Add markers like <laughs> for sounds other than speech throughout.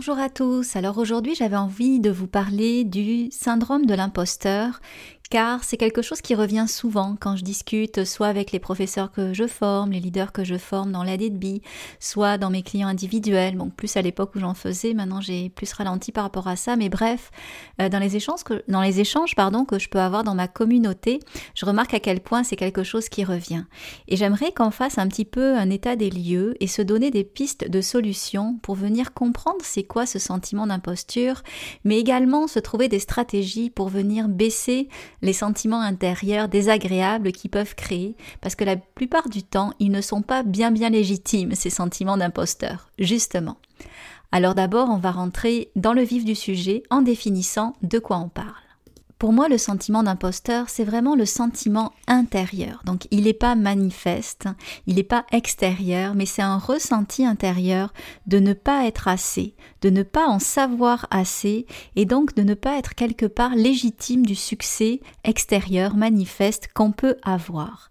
Bonjour à tous. Alors aujourd'hui, j'avais envie de vous parler du syndrome de l'imposteur car c'est quelque chose qui revient souvent quand je discute soit avec les professeurs que je forme, les leaders que je forme dans l'ADB, soit dans mes clients individuels, bon plus à l'époque où j'en faisais, maintenant j'ai plus ralenti par rapport à ça, mais bref, euh, dans les échanges que, dans les échanges pardon, que je peux avoir dans ma communauté, je remarque à quel point c'est quelque chose qui revient. Et j'aimerais qu'on fasse un petit peu un état des lieux et se donner des pistes de solutions pour venir comprendre c'est quoi ce sentiment d'imposture, mais également se trouver des stratégies pour venir baisser les sentiments intérieurs désagréables qu'ils peuvent créer, parce que la plupart du temps, ils ne sont pas bien bien légitimes, ces sentiments d'imposteur, justement. Alors d'abord, on va rentrer dans le vif du sujet en définissant de quoi on parle. Pour moi, le sentiment d'imposteur, c'est vraiment le sentiment intérieur. Donc, il n'est pas manifeste, il n'est pas extérieur, mais c'est un ressenti intérieur de ne pas être assez, de ne pas en savoir assez, et donc de ne pas être quelque part légitime du succès extérieur manifeste qu'on peut avoir.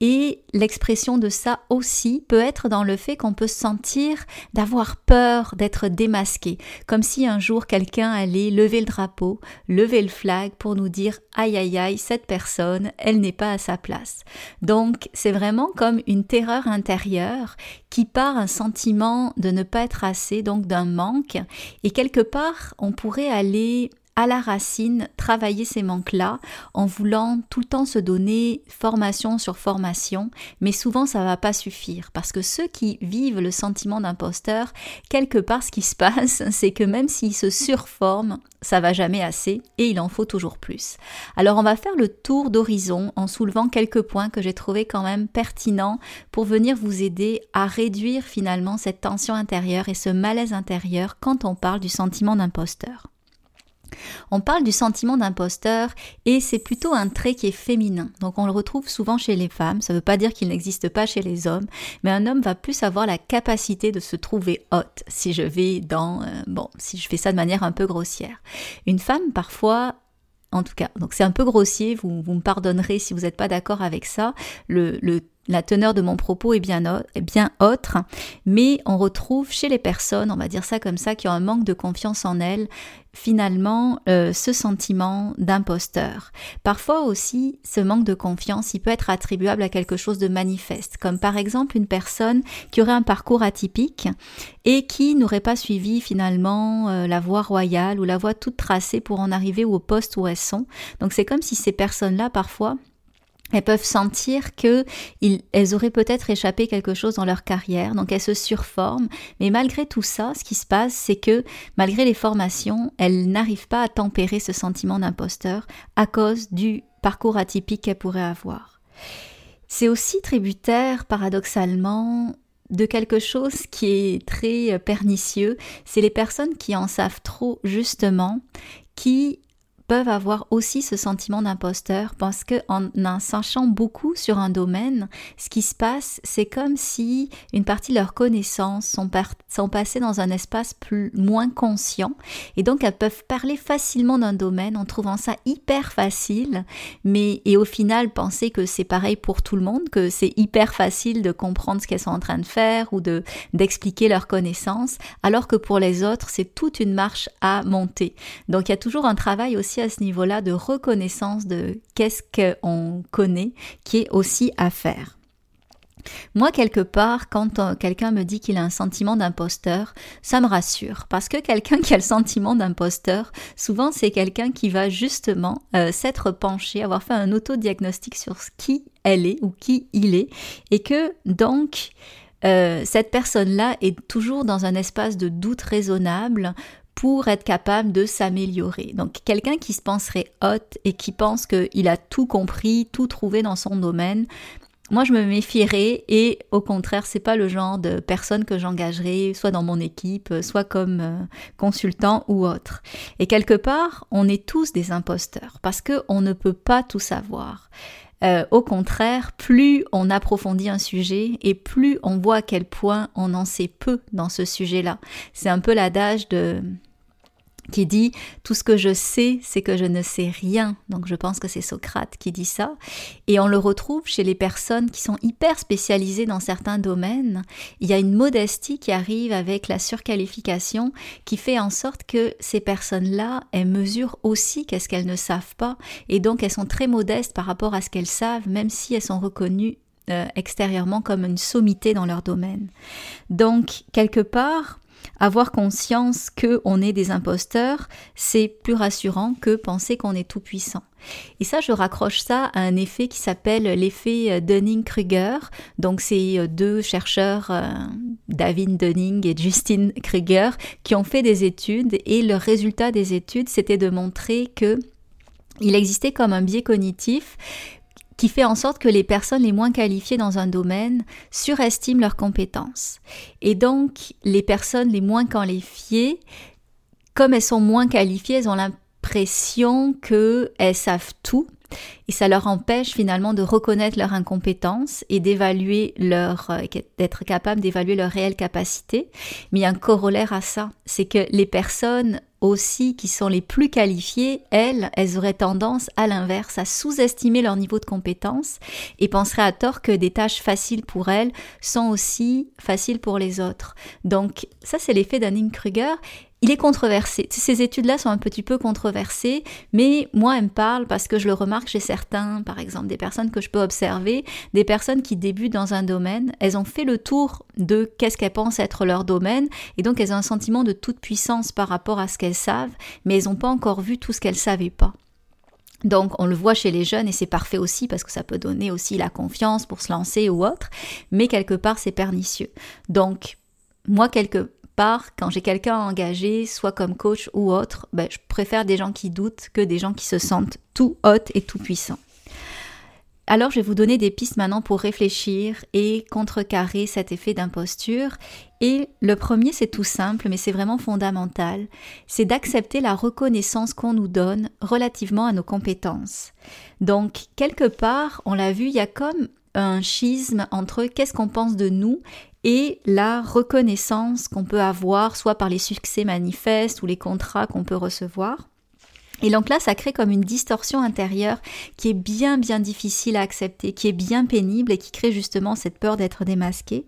Et l'expression de ça aussi peut être dans le fait qu'on peut sentir d'avoir peur d'être démasqué, comme si un jour quelqu'un allait lever le drapeau, lever le flag pour nous dire aïe aïe aïe, cette personne, elle n'est pas à sa place. Donc c'est vraiment comme une terreur intérieure qui part un sentiment de ne pas être assez, donc d'un manque, et quelque part on pourrait aller à la racine travailler ces manques-là en voulant tout le temps se donner formation sur formation, mais souvent ça va pas suffire parce que ceux qui vivent le sentiment d'imposteur, quelque part ce qui se passe, <laughs> c'est que même s'ils se surforment, ça va jamais assez et il en faut toujours plus. Alors on va faire le tour d'horizon en soulevant quelques points que j'ai trouvé quand même pertinents pour venir vous aider à réduire finalement cette tension intérieure et ce malaise intérieur quand on parle du sentiment d'imposteur. On parle du sentiment d'imposteur et c'est plutôt un trait qui est féminin. Donc on le retrouve souvent chez les femmes. Ça ne veut pas dire qu'il n'existe pas chez les hommes, mais un homme va plus avoir la capacité de se trouver haute si je vais dans... Euh, bon, si je fais ça de manière un peu grossière. Une femme parfois en tout cas. Donc c'est un peu grossier, vous, me pardonnerez si vous n'êtes pas d'accord avec ça. Le la teneur de mon propos est bien, autre, mais on retrouve chez les personnes, on va dire ça comme ça, qui ont un manque de confiance en elles, finalement euh, ce sentiment d'imposteur. Parfois aussi, ce manque de confiance, il peut être attribuable à quelque chose de manifeste, comme par exemple une personne qui aurait un parcours atypique et qui n'aurait pas suivi finalement euh, la voie royale ou la voie toute tracée pour en arriver au poste où elles sont. Donc c'est comme si ces personnes-là, parfois, elles peuvent sentir que elles auraient peut-être échappé quelque chose dans leur carrière, donc elles se surforment. Mais malgré tout ça, ce qui se passe, c'est que malgré les formations, elles n'arrivent pas à tempérer ce sentiment d'imposteur à cause du parcours atypique qu'elles pourraient avoir. C'est aussi tributaire, paradoxalement, de quelque chose qui est très pernicieux, c'est les personnes qui en savent trop justement, qui peuvent avoir aussi ce sentiment d'imposteur parce que en en sachant beaucoup sur un domaine, ce qui se passe, c'est comme si une partie de leurs connaissances sont, sont passées dans un espace plus moins conscient et donc elles peuvent parler facilement d'un domaine en trouvant ça hyper facile, mais et au final penser que c'est pareil pour tout le monde, que c'est hyper facile de comprendre ce qu'elles sont en train de faire ou de d'expliquer leurs connaissances, alors que pour les autres c'est toute une marche à monter. Donc il y a toujours un travail aussi ce niveau-là de reconnaissance de qu'est-ce qu'on connaît qui est aussi à faire. Moi, quelque part, quand euh, quelqu'un me dit qu'il a un sentiment d'imposteur, ça me rassure. Parce que quelqu'un qui a le sentiment d'imposteur, souvent c'est quelqu'un qui va justement euh, s'être penché, avoir fait un autodiagnostic sur qui elle est ou qui il est, et que donc euh, cette personne-là est toujours dans un espace de doute raisonnable pour être capable de s'améliorer. Donc quelqu'un qui se penserait hot et qui pense qu'il a tout compris, tout trouvé dans son domaine, moi je me méfierais et au contraire c'est pas le genre de personne que j'engagerai soit dans mon équipe, soit comme euh, consultant ou autre. Et quelque part on est tous des imposteurs parce que on ne peut pas tout savoir. Euh, au contraire, plus on approfondit un sujet et plus on voit à quel point on en sait peu dans ce sujet-là. C'est un peu l'adage de qui dit tout ce que je sais, c'est que je ne sais rien. Donc je pense que c'est Socrate qui dit ça. Et on le retrouve chez les personnes qui sont hyper spécialisées dans certains domaines. Il y a une modestie qui arrive avec la surqualification qui fait en sorte que ces personnes-là, elles mesurent aussi qu'est-ce qu'elles ne savent pas. Et donc elles sont très modestes par rapport à ce qu'elles savent, même si elles sont reconnues euh, extérieurement comme une sommité dans leur domaine. Donc quelque part, avoir conscience que on est des imposteurs, c'est plus rassurant que penser qu'on est tout puissant. Et ça, je raccroche ça à un effet qui s'appelle l'effet euh, Dunning-Kruger. Donc, c'est euh, deux chercheurs, euh, David Dunning et Justin Kruger, qui ont fait des études et le résultat des études, c'était de montrer que il existait comme un biais cognitif qui fait en sorte que les personnes les moins qualifiées dans un domaine surestiment leurs compétences. Et donc, les personnes les moins qualifiées, comme elles sont moins qualifiées, elles ont l'impression qu'elles savent tout. Et ça leur empêche finalement de reconnaître leur incompétence et d'évaluer leur, euh, d'être capable d'évaluer leur réelle capacité. Mais il y a un corollaire à ça, c'est que les personnes aussi qui sont les plus qualifiées, elles, elles auraient tendance à l'inverse, à sous-estimer leur niveau de compétence et penseraient à tort que des tâches faciles pour elles sont aussi faciles pour les autres. Donc ça c'est l'effet Dunning-Kruger il est controversé. Ces études-là sont un petit peu controversées, mais moi, elles me parlent parce que je le remarque chez certains, par exemple, des personnes que je peux observer, des personnes qui débutent dans un domaine, elles ont fait le tour de qu'est-ce qu'elles pensent être leur domaine, et donc elles ont un sentiment de toute puissance par rapport à ce qu'elles savent, mais elles n'ont pas encore vu tout ce qu'elles savaient pas. Donc on le voit chez les jeunes et c'est parfait aussi parce que ça peut donner aussi la confiance pour se lancer ou autre, mais quelque part c'est pernicieux. Donc moi quelque quand j'ai quelqu'un engagé, soit comme coach ou autre, ben, je préfère des gens qui doutent que des gens qui se sentent tout hot et tout puissants. Alors je vais vous donner des pistes maintenant pour réfléchir et contrecarrer cet effet d'imposture. Et le premier, c'est tout simple, mais c'est vraiment fondamental, c'est d'accepter la reconnaissance qu'on nous donne relativement à nos compétences. Donc, quelque part, on l'a vu, il y a comme un schisme entre qu'est-ce qu'on pense de nous et la reconnaissance qu'on peut avoir, soit par les succès manifestes ou les contrats qu'on peut recevoir. Et donc là, ça crée comme une distorsion intérieure qui est bien bien difficile à accepter, qui est bien pénible et qui crée justement cette peur d'être démasqué.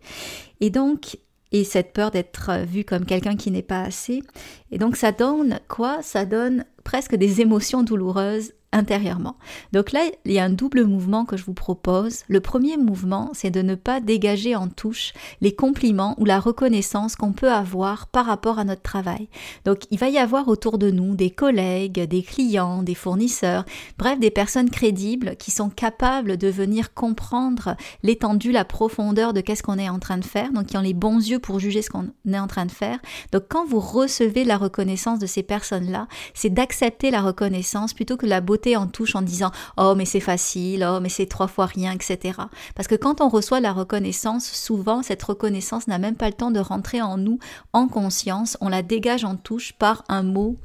Et donc, et cette peur d'être vu comme quelqu'un qui n'est pas assez. Et donc ça donne quoi? Ça donne presque des émotions douloureuses intérieurement. Donc là, il y a un double mouvement que je vous propose. Le premier mouvement, c'est de ne pas dégager en touche les compliments ou la reconnaissance qu'on peut avoir par rapport à notre travail. Donc il va y avoir autour de nous des collègues, des clients, des fournisseurs, bref, des personnes crédibles qui sont capables de venir comprendre l'étendue, la profondeur de qu'est-ce qu'on est en train de faire, donc qui ont les bons yeux pour juger ce qu'on est en train de faire. Donc quand vous recevez la reconnaissance de ces personnes-là, c'est d'accepter la reconnaissance plutôt que la beauté en touche en disant oh mais c'est facile, oh mais c'est trois fois rien, etc. Parce que quand on reçoit la reconnaissance, souvent cette reconnaissance n'a même pas le temps de rentrer en nous en conscience, on la dégage en touche par un mot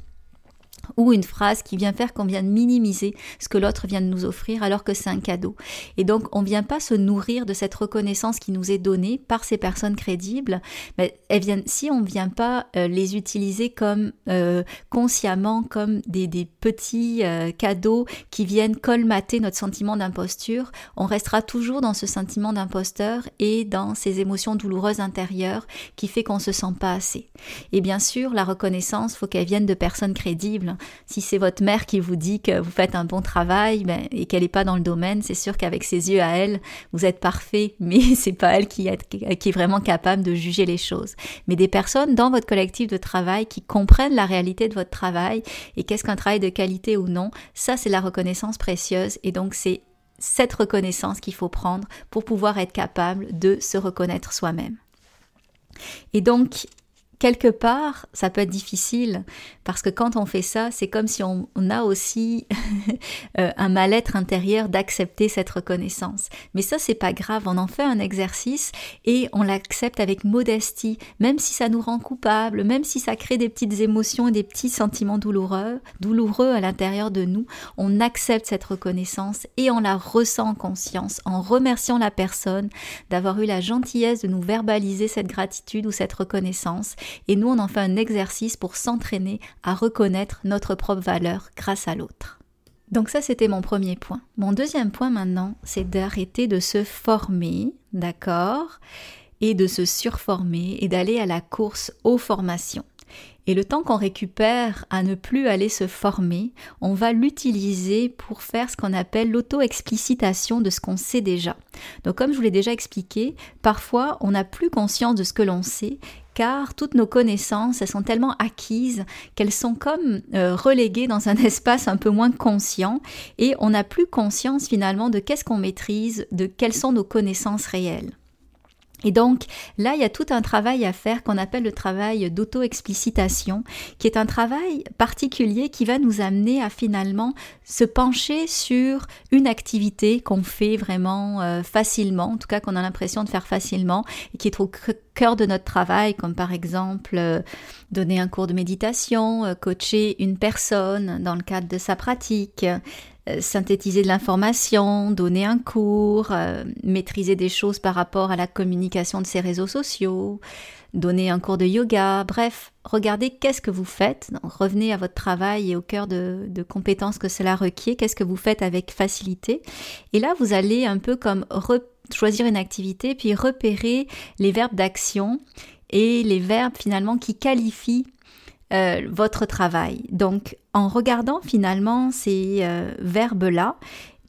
ou une phrase qui vient faire qu'on vient de minimiser ce que l'autre vient de nous offrir alors que c'est un cadeau. Et donc on ne vient pas se nourrir de cette reconnaissance qui nous est donnée par ces personnes crédibles, mais elles viennent, si on ne vient pas euh, les utiliser comme euh, consciemment comme des, petits euh, cadeaux qui viennent colmater notre sentiment d'imposture, on restera toujours dans ce sentiment d'imposteur et dans ces émotions douloureuses intérieures qui fait qu'on se sent pas assez. Et bien sûr, la reconnaissance, faut qu'elle vienne de personnes crédibles si c'est votre mère qui vous dit que vous faites un bon travail ben, et qu'elle n'est pas dans le domaine, c'est sûr qu'avec ses yeux à elle, vous êtes parfait, <laughs> mais c'est pas elle qui qui est vraiment capable de juger les choses. Mais des personnes dans votre collectif de travail qui comprennent la réalité de votre travail et qu'est-ce qu'un travail de qualité ou non, ça c'est la reconnaissance précieuse et donc c'est cette reconnaissance qu'il faut prendre pour pouvoir être capable de se reconnaître soi-même. Et donc, quelque part, ça peut être difficile parce que quand on fait ça, c'est comme si on, a aussi <laughs> euh, un mal-être intérieur d'accepter cette reconnaissance. Mais ça, c'est pas grave. On en fait un exercice et on l'accepte avec modestie, même si ça nous rend coupable, même si ça crée des petites émotions et des petits sentiments douloureux, douloureux à l'intérieur de nous. On accepte cette reconnaissance et on la ressent en conscience en remerciant la personne d'avoir eu la gentillesse de nous verbaliser cette gratitude ou cette reconnaissance et nous on en fait un exercice pour s'entraîner à reconnaître notre propre valeur grâce à l'autre. Donc ça c'était mon premier point. Mon deuxième point maintenant, c'est d'arrêter de se former, d'accord, et de se surformer et d'aller à la course aux formations. Et le temps qu'on récupère à ne plus aller se former, on va l'utiliser pour faire ce qu'on appelle l'auto-explicitation de ce qu'on sait déjà. Donc comme je vous l'ai déjà expliqué, parfois on n'a plus conscience de ce que l'on sait car toutes nos connaissances, elles sont tellement acquises qu'elles sont comme euh, reléguées dans un <laughs> espace un peu moins conscient et on n'a plus conscience finalement de qu'est-ce qu'on maîtrise, de quelles sont nos connaissances réelles. Et donc là, il y a tout un travail à faire qu'on appelle le travail d'auto-explicitation, qui est un travail particulier qui va nous amener à finalement se pencher sur une activité qu'on fait vraiment euh, facilement, en tout cas qu'on a l'impression de faire facilement, et qui est au cœur de notre travail, comme par exemple euh, donner un cours de méditation, euh, coacher une personne dans le cadre de sa pratique, synthétiser de l'information, donner un cours, euh, maîtriser des choses par rapport à la communication de ses réseaux sociaux, donner un cours de yoga, bref, regardez qu'est-ce que vous faites, revenez à votre travail et au cœur de, compétences que cela requiert, qu'est-ce que vous faites avec facilité? Et là, vous allez un peu comme choisir une activité, puis repérer les verbes d'action et les verbes finalement qui qualifient euh, votre travail. Donc, en regardant finalement ces euh, verbes-là,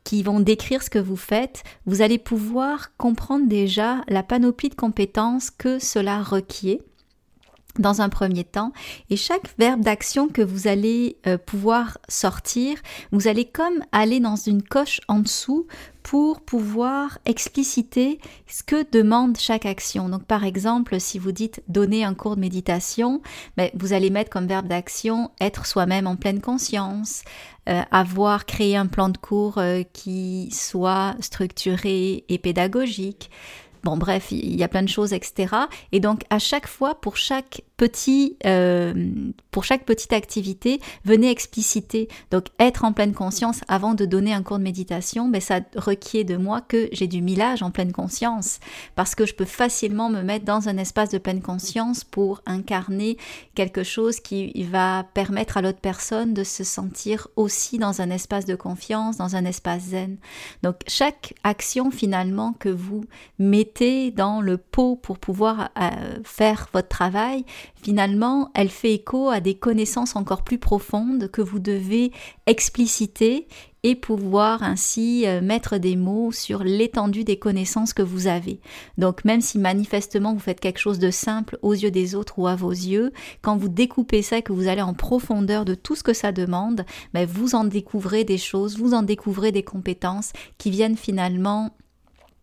qui vont décrire ce que vous faites, vous allez pouvoir comprendre déjà la panoplie de compétences que cela requiert dans un premier temps et chaque verbe d'action que vous allez euh, pouvoir sortir, vous allez comme aller dans une coche en dessous pour pouvoir expliciter ce que demande chaque action. Donc par exemple, si vous dites donner un cours de méditation, ben, vous allez mettre comme verbe d'action être soi-même en pleine conscience, euh, avoir créé un plan de cours euh, qui soit structuré et pédagogique. Bon bref, il y a plein de choses, etc. Et donc à chaque fois, pour chaque petit, euh, pour chaque petite activité, venez expliciter. Donc être en pleine conscience avant de donner un cours de méditation, ben, ça requiert de moi que j'ai du millage en pleine conscience, parce que je peux facilement me mettre dans un espace de pleine conscience pour incarner quelque chose qui va permettre à l'autre personne de se sentir aussi dans un espace de confiance, dans un espace zen. Donc chaque action finalement que vous mettez dans le pot pour pouvoir euh, faire votre travail, finalement, elle fait écho à des connaissances encore plus profondes que vous devez expliciter et pouvoir ainsi euh, mettre des mots sur l'étendue des connaissances que vous avez. Donc même si manifestement vous faites quelque chose de simple aux yeux des autres ou à vos yeux, quand vous découpez ça et que vous allez en profondeur de tout ce que ça demande, ben, vous en découvrez des choses, vous en découvrez des compétences qui viennent finalement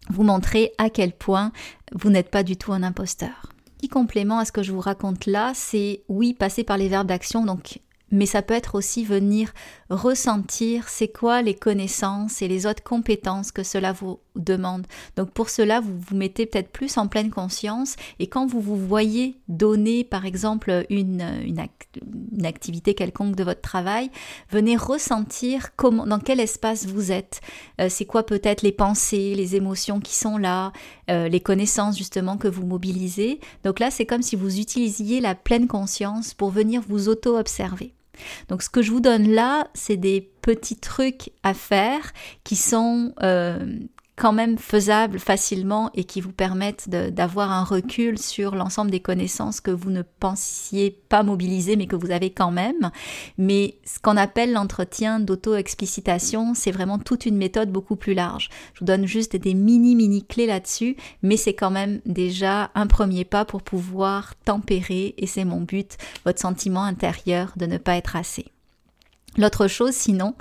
vous montrer à quel point vous n'êtes pas du tout un imposteur complément à ce que je vous raconte là, c'est oui, passer par les verbes d'action, donc mais ça peut être aussi venir ressentir c'est quoi les connaissances et les autres compétences que cela vous demande. Donc pour cela, vous vous mettez peut-être plus en pleine conscience et quand vous vous voyez donner par exemple une, une, activité quelconque de votre travail, venez ressentir comment, dans quel espace vous êtes. Euh, c'est quoi peut-être les pensées, les émotions qui sont là, euh, les connaissances justement que vous mobilisez. Donc là, c'est comme si vous utilisiez la pleine conscience pour venir vous auto-observer. Donc ce que je vous donne là, c'est des petits trucs à faire qui sont euh, quand même faisables facilement et qui vous permettent d'avoir un recul sur l'ensemble des connaissances que vous ne pensiez pas mobiliser mais que vous avez quand même. Mais ce qu'on appelle l'entretien d'auto-explicitation, c'est vraiment toute une méthode beaucoup plus large. Je vous donne juste des mini mini clés là-dessus, mais c'est quand même déjà un premier pas pour pouvoir tempérer, et c'est mon but, votre sentiment intérieur de ne pas être assez. L'autre chose, sinon,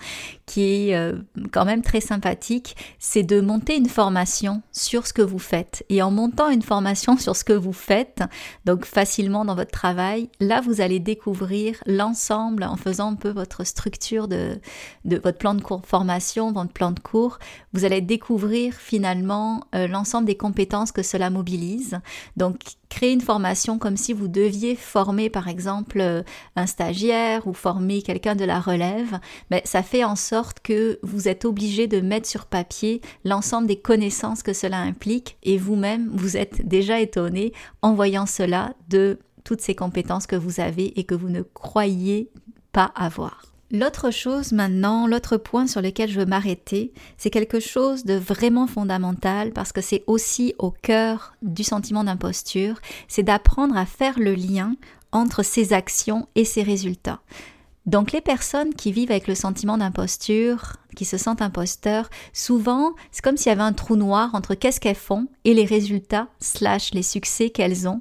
qui est euh, quand même très sympathique, c'est de monter une formation sur ce que vous faites. Et en montant une formation sur ce que vous faites, donc facilement dans votre travail, là, vous allez découvrir l'ensemble, en faisant un peu votre structure de, votre plan de cours, formation, votre plan de cours, vous allez découvrir finalement euh, l'ensemble des compétences que cela mobilise. Donc, créer une formation comme si vous deviez former par exemple euh, un stagiaire ou former quelqu'un de la relève, mais ça fait en sorte que vous êtes obligé de mettre sur papier l'ensemble des connaissances que cela implique et vous-même vous êtes déjà étonné en voyant cela de toutes ces compétences que vous avez et que vous ne croyez pas avoir. L'autre chose maintenant, l'autre point sur lequel je veux m'arrêter, c'est quelque chose de vraiment fondamental parce que c'est aussi au cœur du sentiment d'imposture, c'est d'apprendre à faire le lien entre ses actions et ses résultats. Donc les personnes qui vivent avec le sentiment d'imposture, qui se sentent imposteurs, souvent c'est comme s'il y avait un trou noir entre qu'est-ce qu'elles font et les résultats slash les succès qu'elles ont.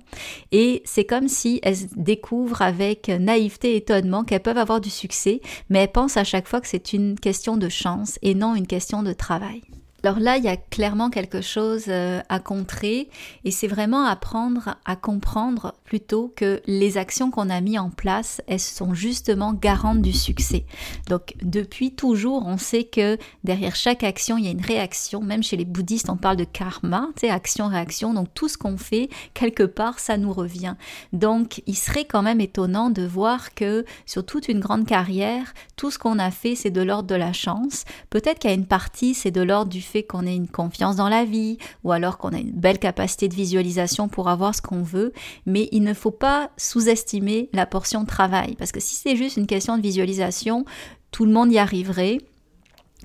Et c'est comme si elles découvrent avec naïveté et étonnement qu'elles peuvent avoir du succès, mais elles pensent à chaque fois que c'est une question de chance et non une question de travail. Alors là, il y a clairement quelque chose euh, à contrer et c'est vraiment apprendre à comprendre plutôt que les actions qu'on a mis en place, elles sont justement garantes du succès. Donc depuis toujours, on sait que derrière chaque action, il y a une réaction. Même chez les bouddhistes, on parle de karma, tu sais, action-réaction. Donc tout ce qu'on fait, quelque part, ça nous revient. Donc il serait quand même étonnant de voir que sur toute une grande carrière, tout ce qu'on a fait, c'est de l'ordre de la chance. Peut-être a une partie, c'est de l'ordre du qu'on ait une confiance dans la vie ou alors qu'on a une belle capacité de visualisation pour avoir ce qu'on veut, mais il ne faut pas sous-estimer la portion travail parce que si c'est juste une question de visualisation, tout le monde y arriverait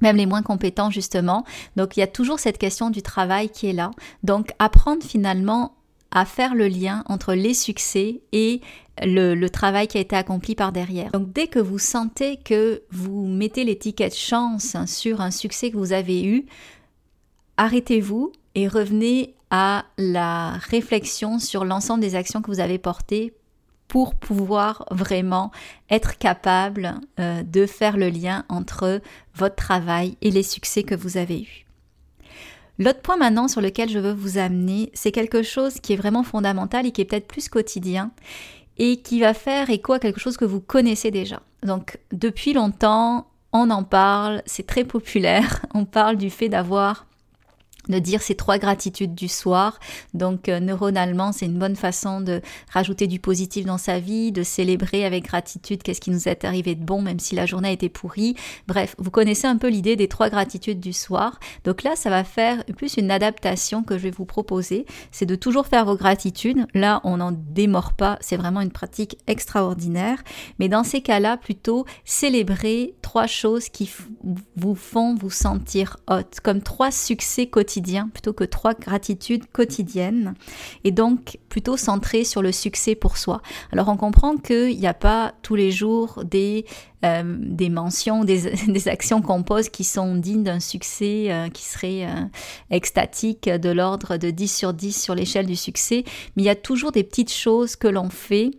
même les moins compétents justement. Donc il y a toujours cette question du travail qui est là. Donc apprendre finalement à faire le lien entre les succès et le, le, travail qui a été accompli par derrière. Donc dès que vous sentez que vous mettez l'étiquette chance sur un succès que vous avez eu, arrêtez-vous et revenez à la réflexion sur l'ensemble des actions que vous avez portées pour pouvoir vraiment être capable euh, de faire le lien entre votre travail et les succès que vous avez eus. L'autre point maintenant sur lequel je veux vous amener, c'est quelque chose qui est vraiment fondamental et qui est peut-être plus quotidien et qui va faire écho à quelque chose que vous connaissez déjà. Donc depuis longtemps, on en parle, c'est très populaire, <laughs> on parle du fait d'avoir de dire ces trois gratitudes du soir. Donc euh, neuronalement, c'est une bonne façon de rajouter du positif dans sa vie, de célébrer avec gratitude qu'est-ce qui nous est arrivé de bon même si la journée a été pourrie. Bref, vous connaissez un peu l'idée des trois gratitudes du soir. Donc là, ça va faire plus une adaptation que je vais vous proposer, c'est de toujours faire vos gratitudes. Là, on n'en démord pas, c'est vraiment une pratique extraordinaire, mais dans ces cas-là, plutôt célébrer trois choses qui vous font vous sentir hot, comme trois succès quotidiens plutôt que trois gratitudes quotidiennes et donc plutôt centré sur le succès pour soi. Alors on comprend qu'il n'y a pas tous les jours des, euh, des mentions, des, <laughs> des actions qu'on pose qui sont dignes d'un succès euh, qui serait euh, extatique de l'ordre de 10 sur 10 sur l'échelle du succès, mais il y a toujours des petites choses que l'on fait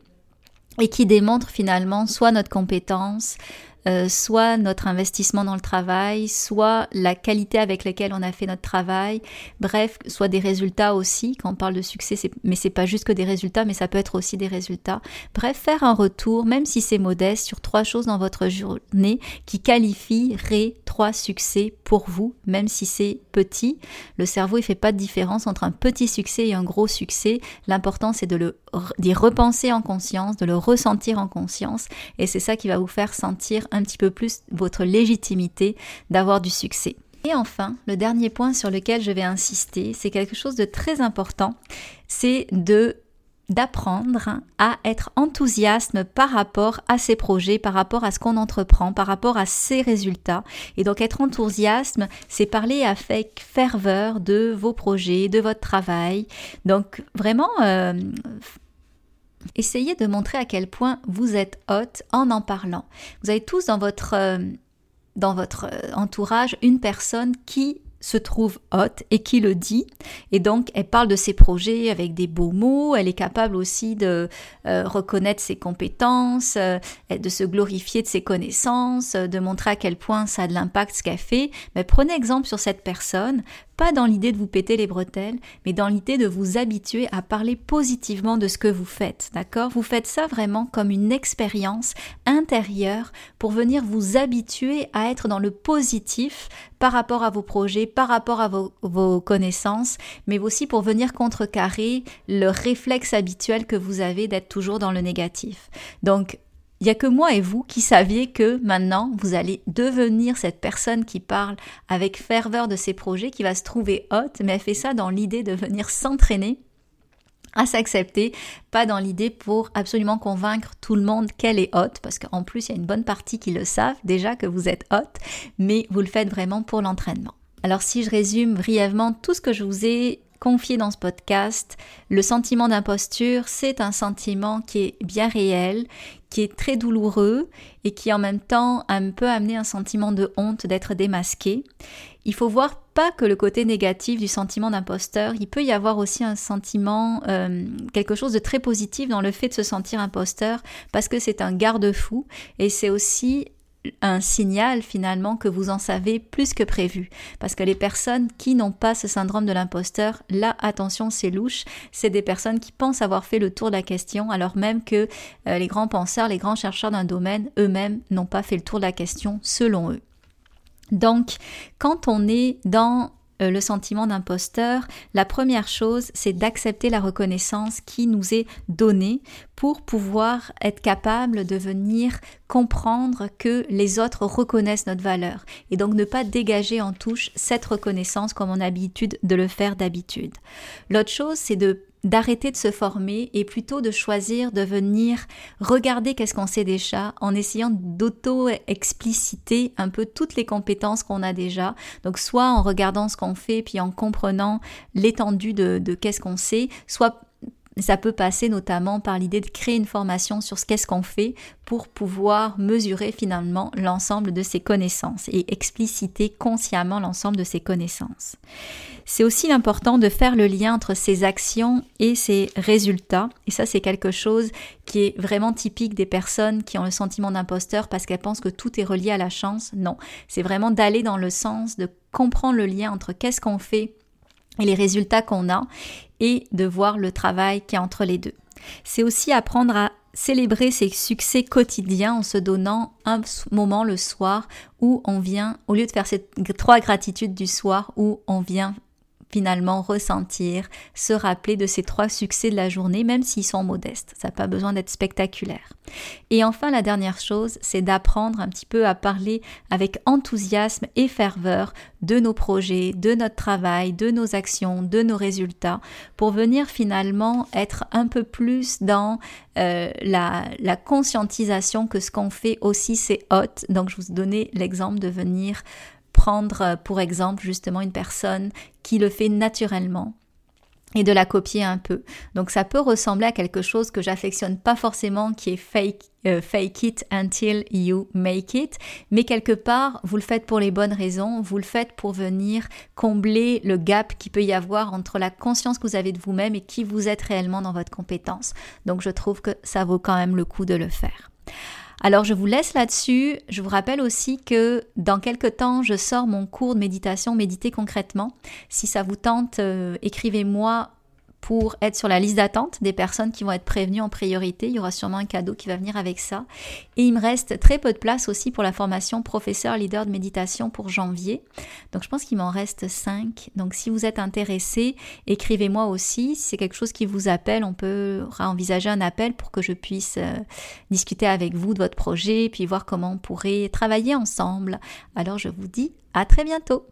et qui démontrent finalement soit notre compétence, euh, soit notre investissement dans le travail, soit la qualité avec laquelle on a fait notre travail, bref, soit des résultats aussi. Quand on parle de succès, mais c'est pas juste que des résultats, mais ça peut être aussi des résultats. Bref, faire un retour, même si c'est modeste, sur trois choses dans votre journée qui qualifieraient trois succès pour vous, même si c'est petit. Le cerveau, il fait pas de différence entre un petit succès et un gros succès. L'important, c'est de le d'y repenser en conscience, de le ressentir en conscience, et c'est ça qui va vous faire sentir un petit peu plus votre légitimité d'avoir du succès. Et enfin, le dernier point sur lequel je vais insister, c'est quelque chose de très important, c'est de d'apprendre à être enthousiaste par rapport à ses projets, par rapport à ce qu'on entreprend, par rapport à ses résultats. Et donc être enthousiaste, c'est parler avec ferveur de vos projets, de votre travail. Donc vraiment euh, Essayez de montrer à quel point vous êtes hôte en en parlant. Vous avez tous dans votre, euh, dans votre euh, entourage une personne qui se trouve haute et qui le dit. Et donc, elle parle de ses projets avec des beaux mots. Elle est capable aussi de euh, reconnaître ses compétences, de se glorifier de ses connaissances, de montrer à quel point ça a de l'impact ce qu'elle fait. Mais prenez exemple sur cette personne pas dans l'idée de vous péter les bretelles, mais dans l'idée de vous habituer à parler positivement de ce que vous faites, d'accord? Vous faites ça vraiment comme une expérience intérieure pour venir vous habituer à être dans le positif par rapport à vos projets, par rapport à vos, vos connaissances, mais aussi pour venir contrecarrer le réflexe habituel que vous avez d'être toujours dans le négatif. Donc, il n'y a que moi et vous qui saviez que maintenant vous allez devenir cette personne qui parle avec ferveur de ses projets, qui va se trouver haute, mais elle fait ça dans l'idée de venir s'entraîner à s'accepter, pas dans l'idée pour absolument convaincre tout le monde qu'elle est haute, parce qu'en plus il y a une bonne partie qui le savent déjà que vous êtes haute, mais vous le faites vraiment pour l'entraînement. Alors si je résume brièvement tout ce que je vous ai confié dans ce podcast, le sentiment d'imposture, c'est un sentiment qui est bien réel, qui est très douloureux et qui en même temps peut amener un sentiment de honte d'être démasqué. Il faut voir pas que le côté négatif du sentiment d'imposteur, il peut y avoir aussi un sentiment, euh, quelque chose de très positif dans le fait de se sentir imposteur parce que c'est un garde-fou et c'est aussi un signal finalement que vous en savez plus que prévu. Parce que les personnes qui n'ont pas ce syndrome de l'imposteur, là, attention, c'est louche, c'est des personnes qui pensent avoir fait le tour de la question, alors même que euh, les grands penseurs, les grands chercheurs d'un domaine, eux-mêmes, n'ont pas fait le tour de la question selon eux. Donc, quand on est dans euh, le sentiment d'imposteur, la première chose, c'est d'accepter la reconnaissance qui nous est donnée pour pouvoir être capable de venir comprendre que les autres reconnaissent notre valeur et donc ne pas dégager en touche cette reconnaissance comme on a l'habitude de le faire d'habitude. L'autre chose, c'est de d'arrêter de se former et plutôt de choisir de venir regarder qu'est-ce qu'on sait déjà en essayant d'auto-expliciter un peu toutes les compétences qu'on a déjà. Donc soit en regardant ce qu'on fait puis en comprenant l'étendue de, qu'est-ce qu'on sait, soit ça peut passer notamment par l'idée de créer une formation sur ce qu'est-ce qu'on fait pour pouvoir mesurer finalement l'ensemble de ses connaissances et expliciter consciemment l'ensemble de ses connaissances. C'est aussi important de faire le lien entre ses actions et ses résultats. Et ça, c'est quelque chose qui est vraiment typique des personnes qui ont le sentiment d'imposteur parce qu'elles pensent que tout est relié à la chance. Non, c'est vraiment d'aller dans le sens de comprendre le lien entre qu'est-ce qu'on fait et les résultats qu'on a et de voir le travail qui est entre les deux. C'est aussi apprendre à célébrer ses succès quotidiens en se donnant un moment le soir où on vient, au lieu de faire ces trois gratitudes du soir, où on vient finalement ressentir, se rappeler de ces trois succès de la journée, même s'ils sont modestes. Ça n'a pas besoin d'être spectaculaire. Et enfin, la dernière chose, c'est d'apprendre un petit peu à parler avec enthousiasme et ferveur de nos projets, de notre travail, de nos actions, de nos résultats, pour venir finalement être un peu plus dans euh, la, conscientisation que ce qu'on fait aussi c'est hot. Donc je vous donnais l'exemple de venir prendre euh, pour exemple justement une personne qui le fait naturellement et de la copier un peu. Donc ça peut ressembler à quelque chose que j'affectionne pas forcément qui est fake euh, fake it until you make it, mais quelque part vous le faites pour les bonnes raisons, vous le faites pour venir combler le gap qui peut y avoir entre la conscience que vous avez de vous-même et qui vous êtes réellement dans votre compétence. Donc je trouve que ça vaut quand même le coup de le faire. Alors je vous laisse là-dessus. Je vous rappelle aussi que dans quelques temps, je sors mon cours de méditation, méditer concrètement. Si ça vous tente, euh, écrivez-moi pour être sur la liste d'attente des personnes qui vont être prévenues en priorité. Il y aura sûrement un cadeau qui va venir avec ça. Et il me reste très peu de place aussi pour la formation professeur leader de méditation pour janvier. Donc je pense qu'il m'en reste 5. Donc si vous êtes intéressé, écrivez-moi aussi. Si c'est quelque chose qui vous appelle, on peut envisager un appel pour que je puisse euh, discuter avec vous de votre projet, puis voir comment on pourrait travailler ensemble. Alors je vous dis à très bientôt.